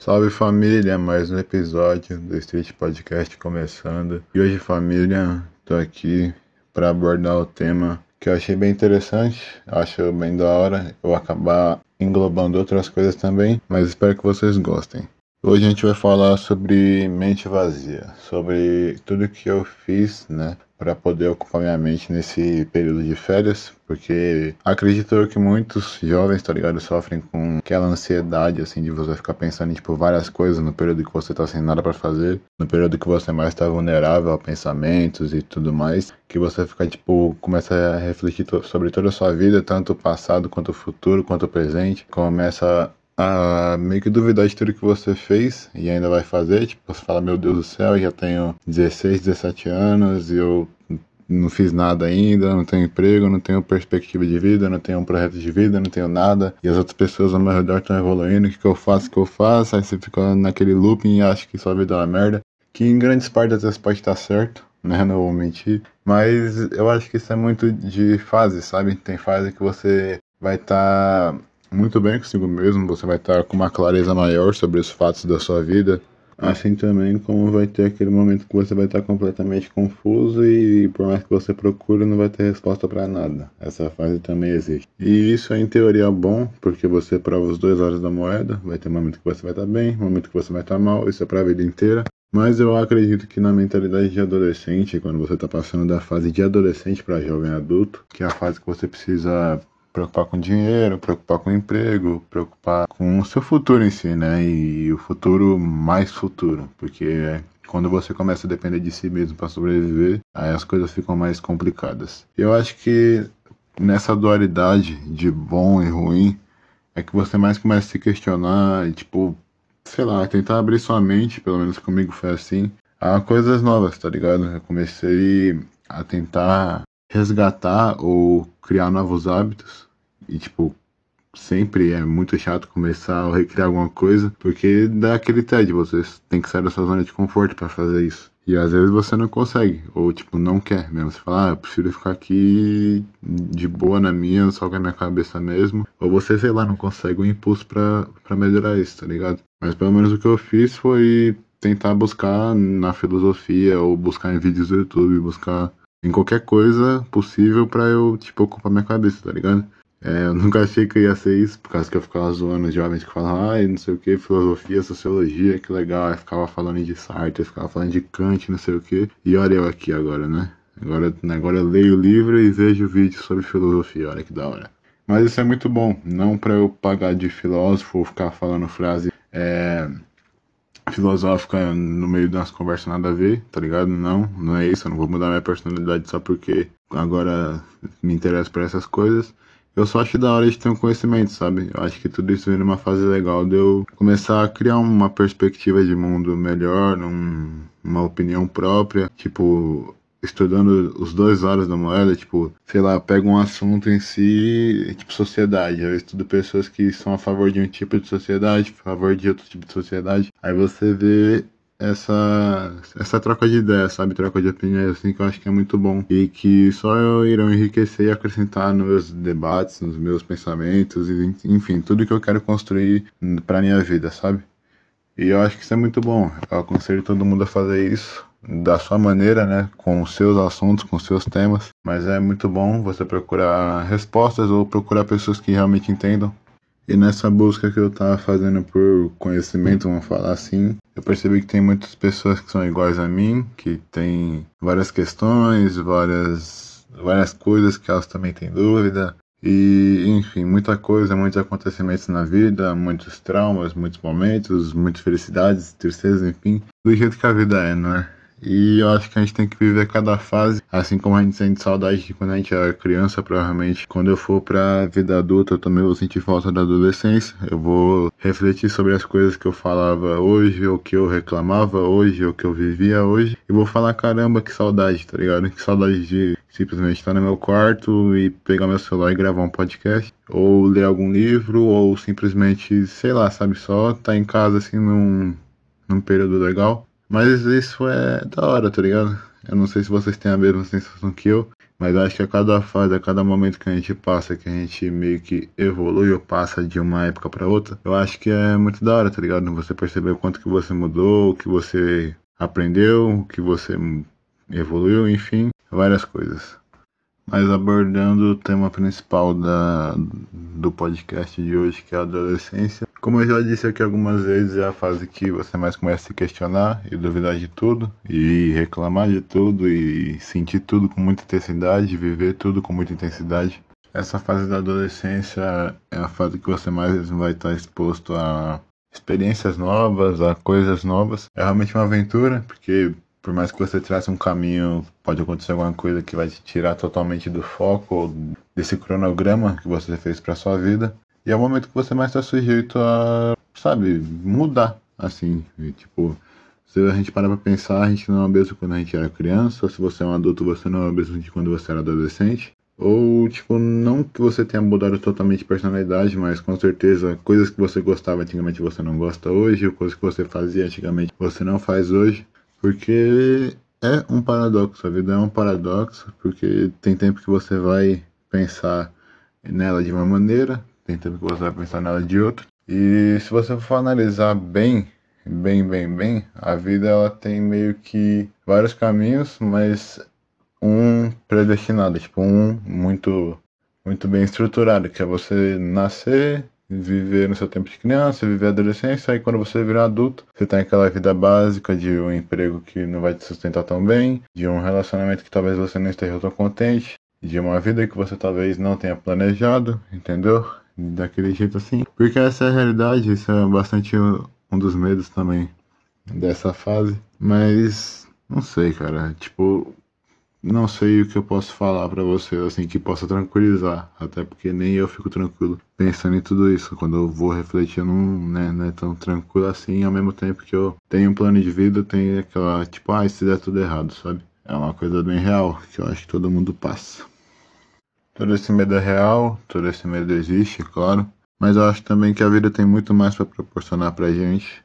Salve família, mais um episódio do Street Podcast começando. E hoje, família, tô aqui para abordar o tema que eu achei bem interessante, acho bem da hora eu acabar englobando outras coisas também, mas espero que vocês gostem. Hoje a gente vai falar sobre mente vazia, sobre tudo que eu fiz, né, para poder ocupar minha mente nesse período de férias, porque acredito que muitos jovens, tá ligado, sofrem com aquela ansiedade, assim, de você ficar pensando em, tipo, várias coisas no período que você tá sem nada para fazer, no período que você mais tá vulnerável a pensamentos e tudo mais, que você fica, tipo, começa a refletir sobre toda a sua vida, tanto o passado quanto o futuro, quanto o presente, começa a meio que duvidar de tudo que você fez e ainda vai fazer. Tipo, você fala, meu Deus do céu, eu já tenho 16, 17 anos e eu não fiz nada ainda, não tenho emprego, não tenho perspectiva de vida, não tenho um projeto de vida, não tenho nada. E as outras pessoas ao meu redor estão evoluindo, o que, que eu faço, o que eu faço? Aí você fica naquele looping e acha que sua vida é uma merda. Que em grandes partes vezes pode estar certo, né? Não vou mentir. Mas eu acho que isso é muito de fase, sabe? Tem fase que você vai estar tá muito bem consigo mesmo, você vai estar com uma clareza maior sobre os fatos da sua vida. Assim também como vai ter aquele momento que você vai estar completamente confuso e por mais que você procure não vai ter resposta para nada. Essa fase também existe. E isso é em teoria bom, porque você prova os dois lados da moeda. Vai ter momento que você vai estar bem, momento que você vai estar mal, isso é para a vida inteira. Mas eu acredito que na mentalidade de adolescente, quando você está passando da fase de adolescente para jovem adulto, que é a fase que você precisa preocupar com dinheiro, preocupar com emprego, preocupar com o seu futuro em si, né? E o futuro mais futuro, porque quando você começa a depender de si mesmo para sobreviver, aí as coisas ficam mais complicadas. Eu acho que nessa dualidade de bom e ruim é que você mais começa a se questionar e tipo, sei lá, tentar abrir sua mente, pelo menos comigo foi assim, a coisas novas, tá ligado? Eu comecei a tentar resgatar ou criar novos hábitos. E, tipo, sempre é muito chato começar a recriar alguma coisa, porque dá aquele tédio, você tem que sair da sua zona de conforto para fazer isso. E às vezes você não consegue, ou tipo, não quer mesmo. Você fala, ah, eu prefiro ficar aqui de boa na minha, só com a minha cabeça mesmo. Ou você, sei lá, não consegue o um impulso pra melhorar isso, tá ligado? Mas pelo menos o que eu fiz foi tentar buscar na filosofia, ou buscar em vídeos do YouTube, buscar em qualquer coisa possível para eu, tipo, ocupar minha cabeça, tá ligado? É, eu nunca achei que ia ser isso, por causa que eu ficava zoando jovens que falavam, ai, não sei o que, filosofia, sociologia, que legal. Aí ficava falando de Sartre, ficava falando de Kant, não sei o que. E olha eu aqui agora, né? Agora, agora eu leio o livro e vejo vídeos sobre filosofia, olha que da hora. Mas isso é muito bom, não para eu pagar de filósofo ou ficar falando frase é, filosófica no meio de umas conversas nada a ver, tá ligado? Não, não é isso, eu não vou mudar minha personalidade só porque agora me interesso por essas coisas. Eu só acho da hora de ter um conhecimento, sabe? Eu acho que tudo isso vem numa fase legal de eu começar a criar uma perspectiva de mundo melhor, um, uma opinião própria. Tipo, estudando os dois lados da moeda, tipo, sei lá, pega um assunto em si, tipo sociedade. Eu estudo pessoas que são a favor de um tipo de sociedade, a favor de outro tipo de sociedade. Aí você vê essa, essa troca de ideias, sabe? Troca de opiniões, assim, que eu acho que é muito bom. E que só irão enriquecer e acrescentar nos meus debates, nos meus pensamentos, enfim, tudo que eu quero construir pra minha vida, sabe? E eu acho que isso é muito bom. Eu aconselho todo mundo a fazer isso da sua maneira, né, com os seus assuntos, com os seus temas, mas é muito bom você procurar respostas ou procurar pessoas que realmente entendam. E nessa busca que eu tava fazendo por conhecimento, vamos falar assim, eu percebi que tem muitas pessoas que são iguais a mim, que tem várias questões, várias várias coisas que elas também têm dúvida, e, enfim, muita coisa, muitos acontecimentos na vida, muitos traumas, muitos momentos, muitas felicidades, tristezas, enfim, do jeito que a vida é, não é? E eu acho que a gente tem que viver cada fase, assim como a gente sente saudade de quando a gente era criança, provavelmente quando eu for pra vida adulta eu também vou sentir falta da adolescência. Eu vou refletir sobre as coisas que eu falava hoje, ou que eu reclamava hoje, ou que eu vivia hoje, e vou falar: caramba, que saudade, tá ligado? Que saudade de simplesmente estar no meu quarto e pegar meu celular e gravar um podcast, ou ler algum livro, ou simplesmente, sei lá, sabe, só estar tá em casa assim num, num período legal mas isso é da hora, tá ligado? Eu não sei se vocês têm a mesma sensação que eu, Mas acho que a cada fase, a cada momento que a gente passa, que a gente meio que evolui ou passa de uma época para outra, eu acho que é muito da hora, tá ligado? Você perceber o quanto que você mudou, o que você aprendeu, o que você evoluiu, enfim, várias coisas. Mas abordando o tema principal da, do podcast de hoje, que é a adolescência. Como eu já disse aqui algumas vezes, é a fase que você mais começa a se questionar e duvidar de tudo, e reclamar de tudo, e sentir tudo com muita intensidade, viver tudo com muita intensidade. Essa fase da adolescência é a fase que você mais vai estar exposto a experiências novas, a coisas novas. É realmente uma aventura, porque por mais que você trace um caminho, pode acontecer alguma coisa que vai te tirar totalmente do foco ou desse cronograma que você fez para sua vida. E é o momento que você mais está sujeito a, sabe, mudar, assim, e, tipo, se a gente parar pra pensar, a gente não é o mesmo quando a gente era criança, se você é um adulto, você não é o mesmo de quando você era adolescente. Ou, tipo, não que você tenha mudado totalmente de personalidade, mas com certeza coisas que você gostava antigamente você não gosta hoje, coisas que você fazia antigamente você não faz hoje. Porque é um paradoxo, a vida é um paradoxo, porque tem tempo que você vai pensar nela de uma maneira, tem tempo que você vai pensar nela de outra. E se você for analisar bem, bem, bem, bem, a vida ela tem meio que vários caminhos, mas um predestinado, tipo um muito muito bem estruturado, que é você nascer, viver no seu tempo de criança, viver a adolescência, aí quando você virar adulto, você tem aquela vida básica de um emprego que não vai te sustentar tão bem, de um relacionamento que talvez você não esteja tão contente, de uma vida que você talvez não tenha planejado, entendeu? Daquele jeito assim. Porque essa é a realidade, isso é bastante um dos medos também dessa fase. Mas não sei, cara. Tipo, não sei o que eu posso falar para você assim que possa tranquilizar, até porque nem eu fico tranquilo pensando em tudo isso. Quando eu vou refletir, não, né, não é tão tranquilo assim, ao mesmo tempo que eu tenho um plano de vida, tenho aquela, tipo, ah, se der tudo errado, sabe? É uma coisa bem real, que eu acho que todo mundo passa. Todo esse medo é real, todo esse medo existe, claro, mas eu acho também que a vida tem muito mais para proporcionar pra gente.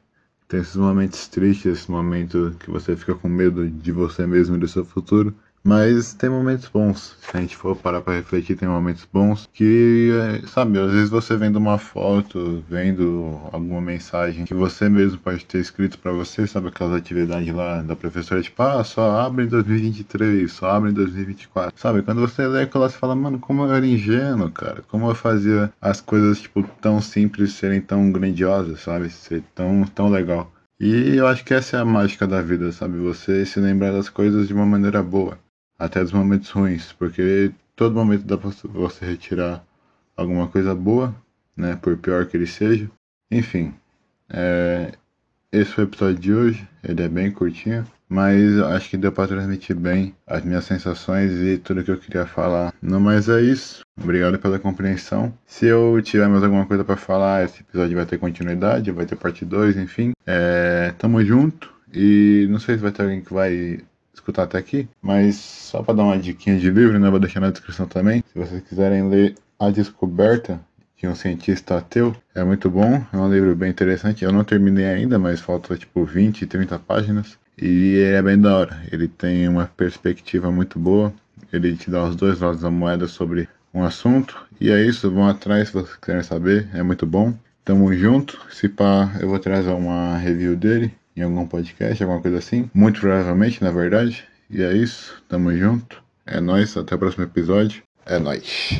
Tem esses momentos tristes, esse momento que você fica com medo de você mesmo e do seu futuro. Mas tem momentos bons. Se a gente for parar pra refletir, tem momentos bons que, é, sabe, às vezes você vendo uma foto, vendo alguma mensagem que você mesmo pode ter escrito para você, sabe, aquelas atividades lá da professora, tipo, ah, só abre em 2023, só abre em 2024. Sabe, quando você lê aquilo, você fala, mano, como eu era ingênuo, cara, como eu fazia as coisas, tipo, tão simples serem tão grandiosas, sabe, ser tão, tão legal. E eu acho que essa é a mágica da vida, sabe? Você se lembrar das coisas de uma maneira boa até dos momentos ruins, porque todo momento dá pra você retirar alguma coisa boa, né, por pior que ele seja. Enfim, é, esse foi o episódio de hoje, ele é bem curtinho, mas acho que deu para transmitir bem as minhas sensações e tudo que eu queria falar. No mais é isso. Obrigado pela compreensão. Se eu tiver mais alguma coisa para falar, esse episódio vai ter continuidade, vai ter parte 2, enfim. É, tamo junto. E não sei se vai ter alguém que vai escutar até aqui, mas só para dar uma diquinha de livro, né, vou deixar na descrição também. Se vocês quiserem ler A Descoberta de um Cientista Ateu, é muito bom, é um livro bem interessante. Eu não terminei ainda, mas falta tipo 20, 30 páginas. E ele é bem da hora, ele tem uma perspectiva muito boa, ele te dá os dois lados da moeda sobre um assunto. E é isso, vão atrás se vocês quiserem saber, é muito bom. Tamo junto, se pá, eu vou trazer uma review dele em algum podcast, alguma coisa assim. Muito provavelmente, na verdade. E é isso. Tamo junto. É nóis. Até o próximo episódio. É nóis.